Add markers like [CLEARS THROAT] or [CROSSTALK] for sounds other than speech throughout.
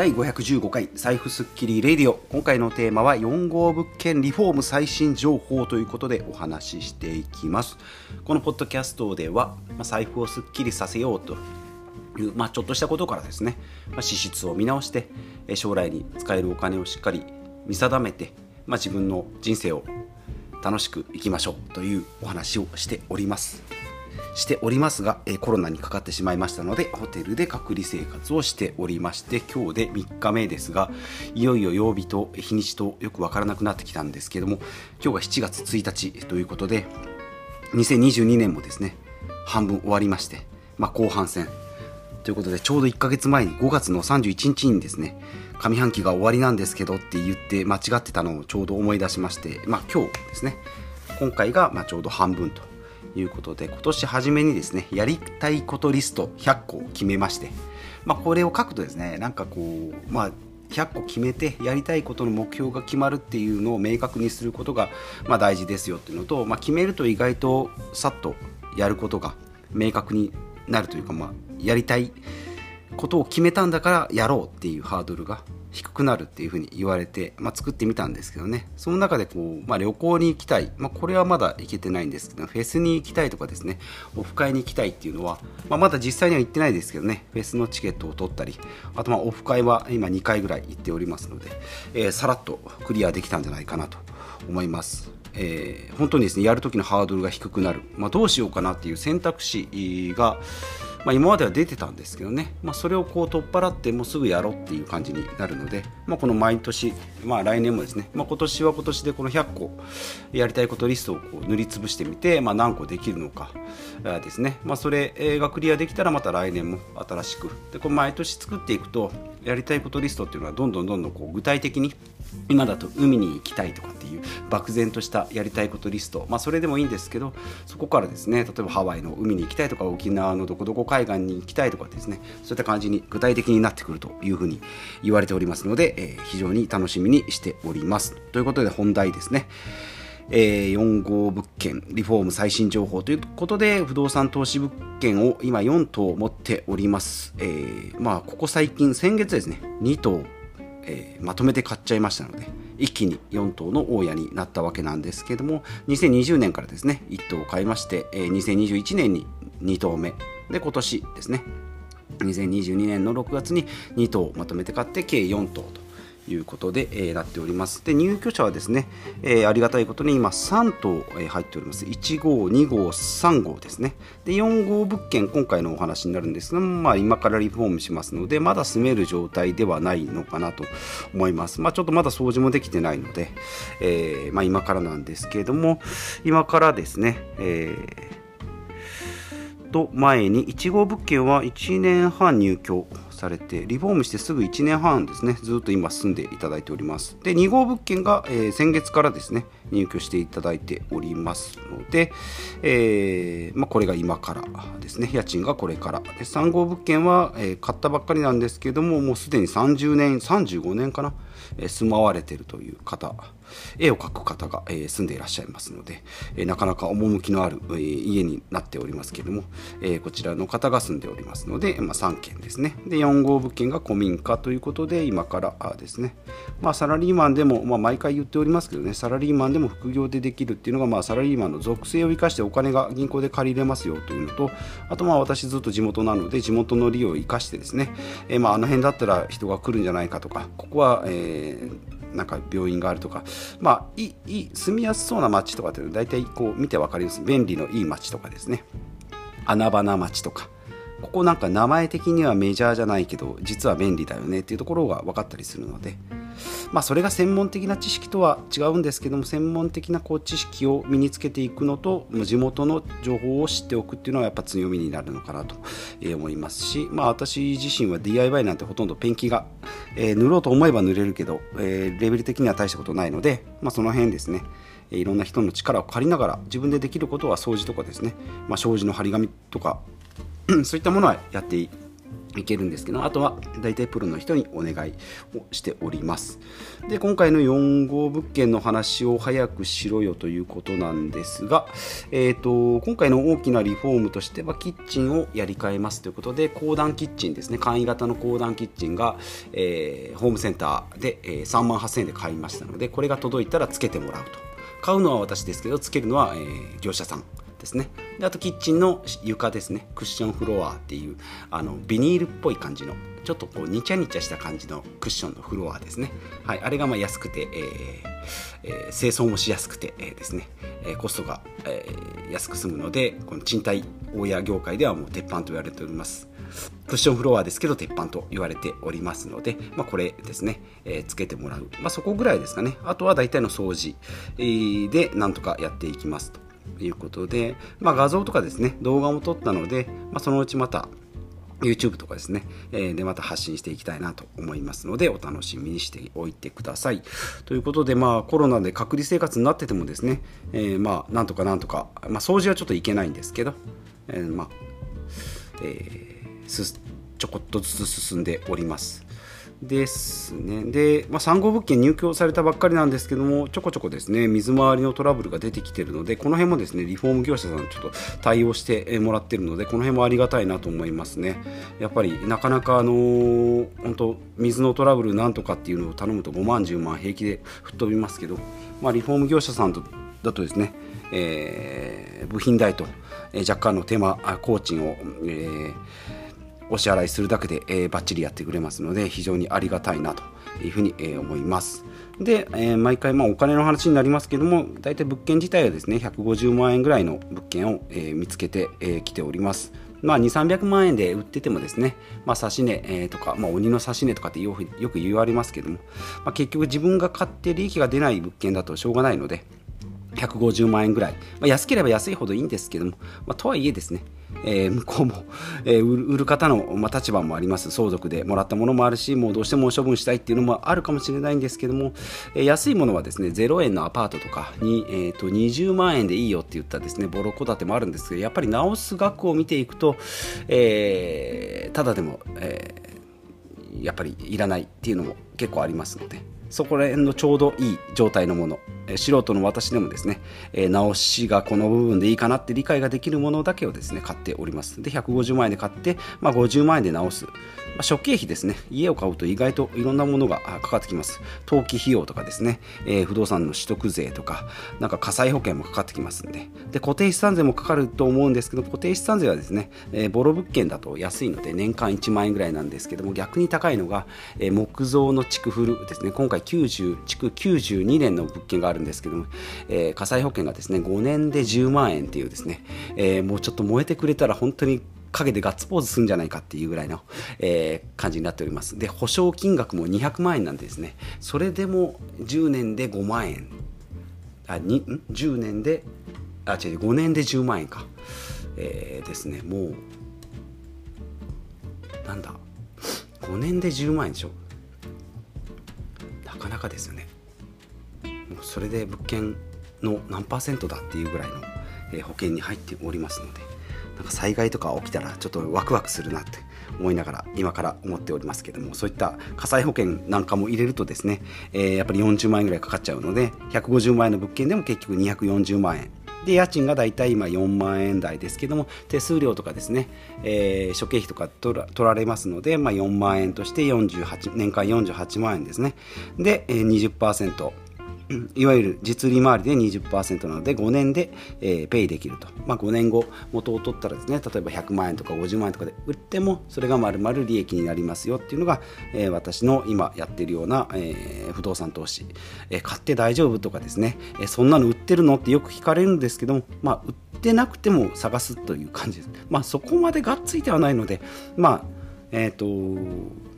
第515回財布スッキリレディオ。今回のテーマは4号物件リフォーム最新情報ということでお話ししていきます。このポッドキャストでは、ま、財布をスッキリさせようという、まあ、ちょっとしたことからですね、ま、支出を見直して将来に使えるお金をしっかり見定めて、まあ、自分の人生を楽しくいきましょうというお話をしております。しておりますが、えコロナにかかってしまいましたのでホテルで隔離生活をしておりまして今日で3日目ですがいよいよ曜日と日にちとよくわからなくなってきたんですけども今日が7月1日ということで2022年もですね半分終わりまして、まあ、後半戦。ということでちょうど1ヶ月前に5月の31日にですね上半期が終わりなんですけどって言って間違ってたのをちょうど思い出しまして、まあ、今日ですね今回がまちょうど半分と。いうことで今年初めにですねやりたいことリスト100個を決めまして、まあ、これを書くとですねなんかこうまあ100個決めてやりたいことの目標が決まるっていうのを明確にすることが、まあ、大事ですよっていうのと、まあ、決めると意外とさっとやることが明確になるというか、まあ、やりたいことを決めたんだからやろうっていうハードルが低くなるっていうふうに言われて、まあ、作ってみたんですけどね。その中でこう、まあ、旅行に行きたい、まあ、これはまだ行けてないんですけどフェスに行きたいとかですね。オフ会に行きたいっていうのは、まあ、まだ実際には行ってないですけどね。フェスのチケットを取ったり。あとまあオフ会は今2回ぐらい行っておりますので、えー、さらっとクリアできたんじゃないかなと思います。えー、本当にですねやるときのハードルが低くなる、まあ、どうしようかなっていう選択肢がまあ、今までは出てたんですけどね、まあ、それをこう取っ払ってもうすぐやろうっていう感じになるので、まあ、この毎年、まあ、来年もですね、まあ、今年は今年でこの100個やりたいことリストをこう塗りつぶしてみて、まあ、何個できるのかですね、まあ、それがクリアできたらまた来年も新しく。でこれ毎年作っていくとやりたいことリストっていうのはどんどんどんどんこう具体的に今だと海に行きたいとかっていう漠然としたやりたいことリスト、まあ、それでもいいんですけどそこからですね例えばハワイの海に行きたいとか沖縄のどこどこ海岸に行きたいとかですねそういった感じに具体的になってくるというふうに言われておりますので、えー、非常に楽しみにしております。ということで本題ですね。えー、4号物件リフォーム最新情報ということで不動産投資物件を今4棟持っております、えー、まあここ最近先月ですね2棟えー、まとめて買っちゃいましたので一気に4頭の大家になったわけなんですけども2020年からですね1頭を買いまして、えー、2021年に2頭目。で今年ですね2022年の6月に2頭まとめて買って計4頭と。いうことで、えー、なっております。で入居者はですね、えー、ありがたいことに今3棟、えー、入っております。1号、2号、3号ですね。で4号物件、今回のお話になるんですが、まあ、今からリフォームしますので、まだ住める状態ではないのかなと思います。まあ、ちょっとまだ掃除もできてないので、えーまあ、今からなんですけれども、今からですね、えー、と前に1号物件は1年半入居されてリフォームしてすぐ1年半ですねずっと今住んでいただいております。で2号物件が、えー、先月からですね入居していただいておりますので、えー、まあ、これが今からですね家賃がこれから。で3号物件は、えー、買ったばっかりなんですけどももうすでに30年35年かな、え住まわれてるという方絵を描く方が、え住んでいらっしゃいますので、えなかなか趣のある、え家になっておりますけれども、えこちらの方が住んでおりますので、まあ、3軒ですね。で4号物件が古民家ということで今からですね、まあ、サラリーマンでも、まあ、毎回言っておりますけどね。サラリーマンでも副業でできるっていうのが、まあ、サラリーマンの属性を生かしてお金が銀行で借りれますよというのとあとまあ私ずっと地元なので地元の利を生かしてですね、えー、まああの辺だったら人が来るんじゃないかとかここは、えーなんか病院があるとか、まあ、いい住みやすそうな街とかっていうのは大体こう見て分かります。便利のいい街とかですね。穴場な街とか。ここなんか名前的にはメジャーじゃないけど実は便利だよねっていうところが分かったりするので、まあ、それが専門的な知識とは違うんですけども専門的なこう知識を身につけていくのと地元の情報を知っておくっていうのはやっぱ強みになるのかなと思いますし、まあ、私自身は DIY なんてほとんどペンキが、えー、塗ろうと思えば塗れるけど、えー、レベル的には大したことないので、まあ、その辺ですねいろんな人の力を借りながら自分でできることは掃除とかですね、まあ、障子の張り紙とかそういったものはやっていけるんですけどあとは大体プロの人にお願いをしております。で今回の4号物件の話を早くしろよということなんですが、えーと、今回の大きなリフォームとしてはキッチンをやり替えますということで高段キッチンですね。簡易型の高段キッチンが、えー、ホームセンターで、え、3万8000円で買いましたのでこれが届いたらつけてもらうと。買うのは私ですけどつけるのは、えー、業者さん。ですね。であとキッチンの床ですね。クッションフロアっていうあのビニールっぽい感じのちょっとこうニチャニチャした感じのクッションのフロアですね、はい、あれがまあ安くて、えーえー、清掃もしやすくて、えー、ですね、え、コストが、え、安く済むのでこの賃貸大家業界ではもう鉄板と言われております。クッションフロアですけど鉄板と言われておりますので、まあ、これですね、え、つけてもらう、まあ、そこぐらいですかね。あとは大体の掃除、でなんとかやっていきますと。いうことで、まあ、画像とかですね動画も撮ったので、まあ、そのうちまた YouTube とかですね、えー、でまた発信していきたいなと思いますのでお楽しみにしておいてください。ということで、まあ、コロナで隔離生活になっててもですね、えー、まあなんとかなんとか、まあ、掃除はちょっといけないんですけど、えー、まあえー、ちょこっとずつ進んでおります。ですね。で、まあ、3号物件入居されたばっかりなんですけども、ちょこちょこですね、水回りのトラブルが出てきているので、この辺もですね、リフォーム業者さんちょっと対応してもらってるので、この辺もありがたいなと思いますね。やっぱりなかなか、あのー、本当水のトラブルなんとかっていうのを頼むと5万、10万平気で吹っ飛びますけど、まあ、リフォーム業者さんとだとですね、えー、部品代と、えー、若干の手間、工賃を、えーお支払いするだけで、えー、バッチリやってくれますので非常にありがたいなというふうに、えー、思います。で、えー、毎回、まあ、お金の話になりますけども大体物件自体はですね150万円ぐらいの物件を、えー、見つけてき、えー、ております。まあ、2、300万円で売っててもですね、まあ、指値、えー、とか、まあ、鬼の指値とかってよくよく言われますけども、まあ、結局自分が買って利益が出ない物件だとしょうがないので、150万円ぐらい、まあ、安ければ安いほどいいんですけども、まあ、とはいえですね、えー、向こうも、えー、売る方の、まあ、立場もあります相続でもらったものもあるしもうどうしても処分したいっていうのもあるかもしれないんですけども、えー、安いものはですね0円のアパートとかに、えーと、20万円でいいよって言ったですねボロ戸建てもあるんですけどやっぱり直す額を見ていくと、えー、ただでも、えー、やっぱりいらないっていうのも結構ありますので。そこら辺のちょうどいい状態のもの、え素人の私でもですね、え直しがこの部分でいいかなって理解ができるものだけをですね買っております。で150万円で買って、まあ、50万円で直す、まあ、初期費ですね。家を買うと意外といろんなものがかかってきます。登記費用とかですね、えー、不動産の取得税とかなんか火災保険もかかってきますんで。で固定資産税もかかると思うんですけど固定資産税はですね、えー、ボロ物件だと安いので年間1万円ぐらいなんですけども逆に高いのが、えー、木造の築古ですね。今回90築92年の物件があるんですけども、えー、火災保険がですね5年で10万円っていうですね、えー、もうちょっと燃えてくれたら本当に陰でガッツポーズするんじゃないかっていうぐらいの、えー、感じになっております。で保証金額も200万円なんですね。それでも10年で5万円。あにん？10年であ違う5年で10万円か。えー、ですねもうなんだ？5年で10万円でしょ？かなかですよね。もうそれで物件の何パーセントだっていうぐらいの、え保険に入っておりますのでなんか災害とか起きたらちょっとワクワクするなって思いながら今から思っておりますけどもそういった火災保険なんかも入れるとですね、えー、やっぱり40万円ぐらいかかっちゃうので150万円の物件でも結局240万円で家賃が大体今4万円台ですけども手数料とかですね、えー、諸経費とか取ら取られますので、まあ、4万円として48年間48万円ですね。で、えー、20%いわゆる実利回りで20%なので5年で、えー、ペイできると、まあ、5年後元を取ったらですね例えば100万円とか50万円とかで売ってもそれがまるまる利益になりますよっていうのが、えー、私の今やってるような、えー、不動産投資、えー、買って大丈夫とかですね、えー、そんなの売ってるのってよく聞かれるんですけども、まあ、売ってなくても探すという感じです、まあ、そこまでがっついてはないのでまあえっ、ー、と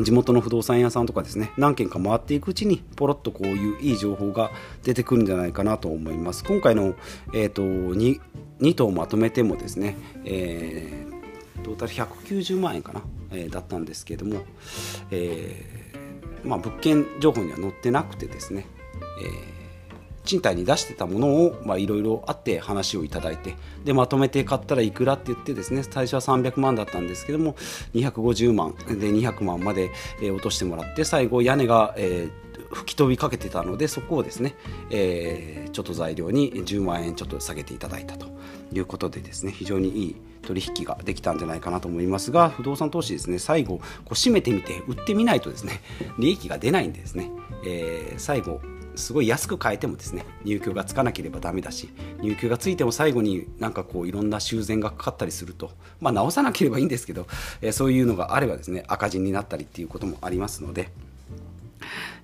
地元の不動産屋さんとかですね何軒か回っていくうちにポロッとこういういい情報が出てくるんじゃないかなと思います。今回の、えーと、2, 2頭まとめてもですね、えー、トータル190万円かな、えー、だったんですけども、えーまあ、物件情報には載ってなくてですね、えー賃貸に出してたものをいろいろあって話をいただいてでまとめて買ったらいくらって言ってですね最初は300万だったんですけども250万で200万まで、落としてもらって最後屋根が、えー、吹き飛びかけてたのでそこをですね、えー、ちょっと材料に10万円ちょっと下げていただいたと。いうことでですね非常にいい取引ができたんじゃないかなと思いますが不動産投資ですね最後こう締めてみて売ってみないとですね利益が出ないんでですね、えー、最後すごい安く買えてもですね入居がつかなければダメだし入居がついても最後になんかこういろんな修繕がかかったりするとまあ直さなければいいんですけど、えー、そういうのがあればですね赤字になったりっていうこともありますので。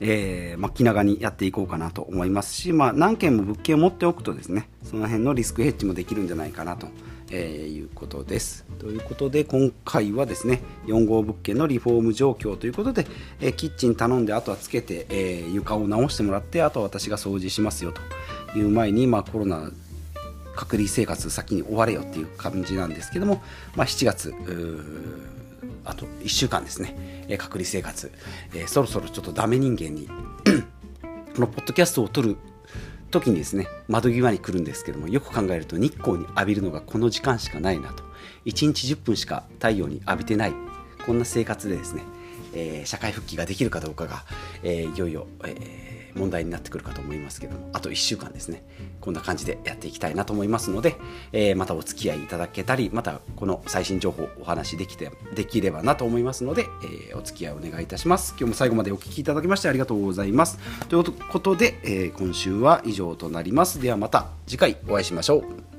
えーまあ、気長にやっていこうかなと思いますし、まあ、何件も物件を持っておくとですねその辺のリスクヘッジもできるんじゃないかなとえー、いうことです。ということで今回はですね4号物件のリフォーム状況ということで、えー、キッチン頼んであとはつけて、え、床を直してもらってあとは私が掃除しますよという前に、まあ、コロナ隔離生活先に終われよっていう感じなんですけども、まあ、7月あと1週間ですね、え隔離生活、えそろそろちょっとダメ人間に [CLEARS THROAT] このポッドキャストを撮る時にですね窓際に来るんですけどもよく考えると日光に浴びるのがこの時間しかないなと。1日10分しか太陽に浴びてない。こんな生活でですね、えー、社会復帰ができるかどうかが、えー、いよいよ、えー問題になってくるかと思いますけどもあと1週間ですね。こんな感じでやっていきたいなと思いますので、えー、またお付き合いいただけたりまたこの最新情報お話しできてできればなと思いますので、えー、お付き合いお願いいたします。今日も最後までお聴きいただきましてありがとうございます。ということで、えー、今週は以上となります。ではまた次回お会いしましょう。